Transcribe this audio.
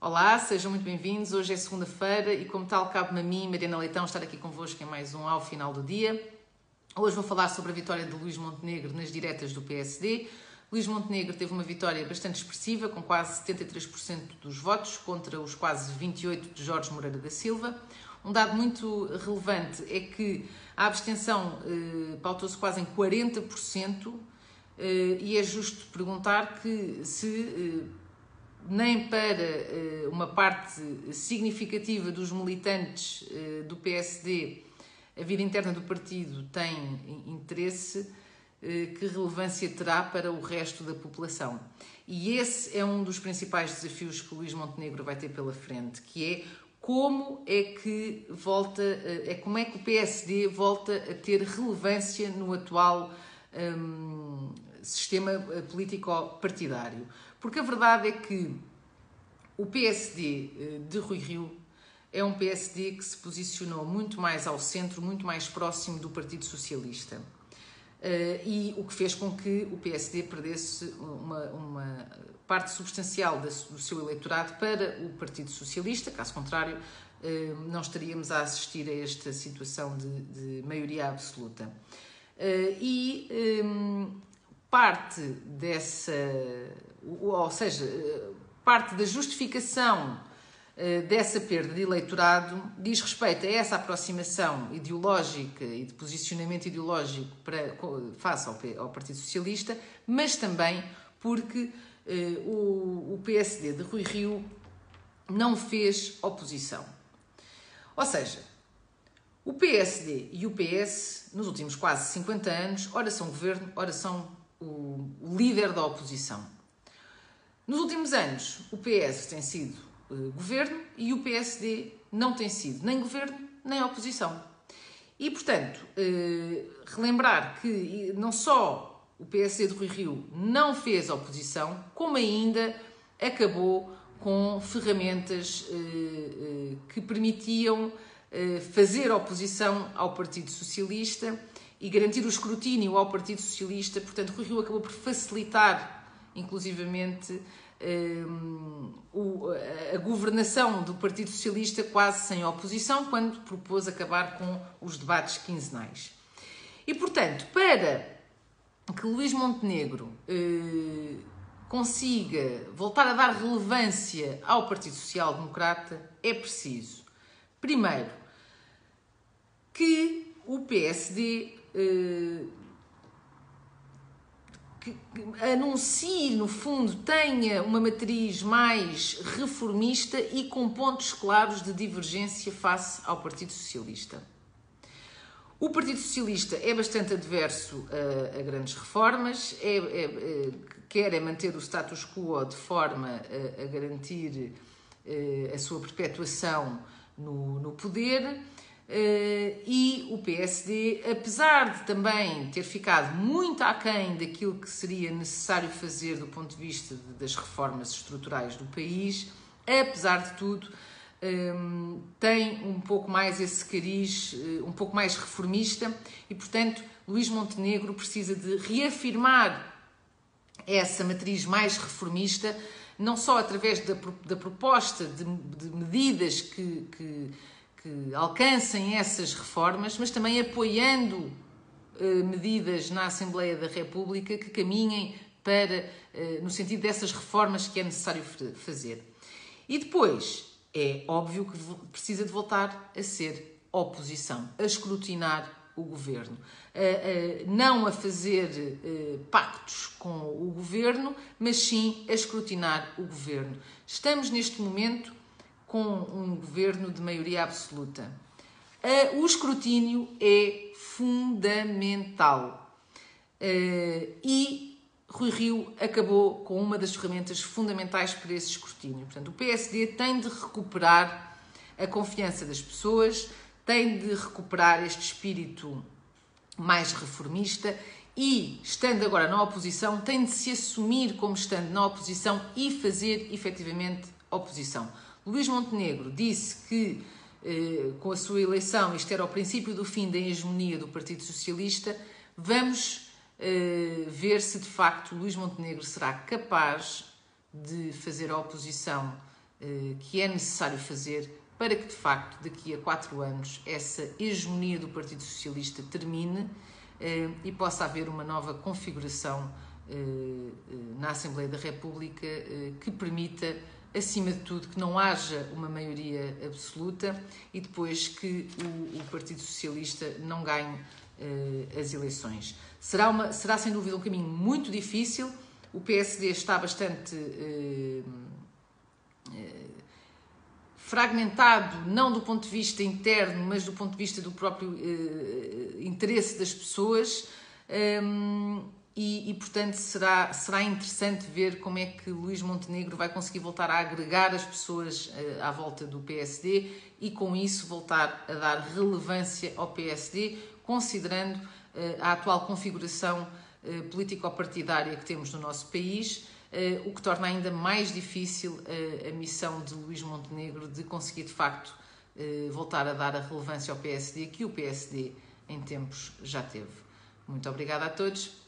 Olá, sejam muito bem-vindos. Hoje é segunda-feira e, como tal, cabe-me a mim, Mariana Leitão, estar aqui convosco em mais um Ao Final do Dia. Hoje vou falar sobre a vitória de Luís Montenegro nas diretas do PSD. Luís Montenegro teve uma vitória bastante expressiva, com quase 73% dos votos, contra os quase 28% de Jorge Moreira da Silva. Um dado muito relevante é que a abstenção eh, pautou-se quase em 40%, eh, e é justo perguntar que se eh, nem para uh, uma parte significativa dos militantes uh, do PSD a vida interna do partido tem interesse, uh, que relevância terá para o resto da população? E esse é um dos principais desafios que o Luís Montenegro vai ter pela frente, que é como é que volta, é como é que o PSD volta a ter relevância no atual um, sistema político partidário. Porque a verdade é que o PSD eh, de Rui Rio é um PSD que se posicionou muito mais ao centro, muito mais próximo do Partido Socialista. Uh, e o que fez com que o PSD perdesse uma, uma parte substancial do seu eleitorado para o Partido Socialista, caso contrário, não estaríamos a assistir a esta situação de, de maioria absoluta. E parte dessa, ou seja, parte da justificação eh, dessa perda de eleitorado diz respeito a essa aproximação ideológica e de posicionamento ideológico para, face ao, ao Partido Socialista, mas também porque eh, o, o PSD de Rui Rio não fez oposição. Ou seja, o PSD e o PS, nos últimos quase 50 anos, ora são governo, ora são o líder da oposição. Nos últimos anos, o PS tem sido uh, governo e o PSD não tem sido nem governo nem oposição. E, portanto, uh, relembrar que não só o PSD de Rui Rio não fez oposição, como ainda acabou com ferramentas uh, que permitiam fazer oposição ao Partido Socialista e garantir o escrutínio ao Partido Socialista. Portanto, Rui Rio acabou por facilitar inclusivamente um, a governação do Partido Socialista quase sem oposição, quando propôs acabar com os debates quinzenais. E, portanto, para que Luís Montenegro eh, consiga voltar a dar relevância ao Partido Social Democrata, é preciso, primeiro, que o PSD que anuncie, no fundo, tenha uma matriz mais reformista e com pontos claros de divergência face ao Partido Socialista. O Partido Socialista é bastante adverso a, a grandes reformas, é, é, é, quer é manter o status quo de forma a, a garantir eh, a sua perpetuação no, no poder e o PSD, apesar de também ter ficado muito aquém daquilo que seria necessário fazer do ponto de vista das reformas estruturais do país, apesar de tudo, um, eh, tem um pouco mais esse cariz, uh, um pouco mais reformista, e portanto Luís Montenegro precisa de reafirmar essa matriz mais reformista, não só através da, da proposta de, de medidas que, que que alcancem essas reformas, mas também apoiando eh, medidas na Assembleia da República que caminhem para, eh, no sentido dessas reformas que é necessário fazer. E depois, é óbvio que precisa de voltar a ser oposição, a escrutinar o governo, a, a, não a fazer uh, pactos com o governo, mas sim a escrutinar o governo. Estamos neste momento com um governo de maioria absoluta. O escrutínio é fundamental. E Rui Rio acabou com uma das ferramentas fundamentais para esse escrutínio. Portanto, o PSD tem de recuperar a confiança das pessoas, tem de recuperar este espírito mais reformista e, estando agora na oposição, tem de se assumir como estando na oposição e fazer efetivamente oposição. Luís Montenegro disse que, eh, com a sua eleição, isto era o princípio do fim da hegemonia do Partido Socialista. Vamos eh, ver se de facto Luís Montenegro será capaz de fazer a oposição que é necessário fazer para que, de facto, daqui a quatro anos, essa hegemonia do Partido Socialista termine e possa haver uma nova configuração na Assembleia da República que permita acima de tudo, que não haja uma maioria absoluta e depois que o, o Partido Socialista não ganhe uh, as eleições. Será, uma, será sem dúvida um caminho muito difícil. O PSD está bastante uh, uh, fragmentado, não do ponto de vista interno, mas do ponto de vista do próprio interesse das pessoas. Um, e, e, portanto será, será interessante ver como é que Luís Montenegro vai conseguir voltar a agregar as pessoas uh, à volta do PSD e com isso voltar a dar relevância ao PSD, considerando uh, a atual configuração uh, político-partidária que temos no nosso país, o que torna ainda mais difícil a missão de Luís Montenegro de conseguir de facto voltar a dar a relevância ao PSD que o PSD em tempos já teve. Muito obrigada a todos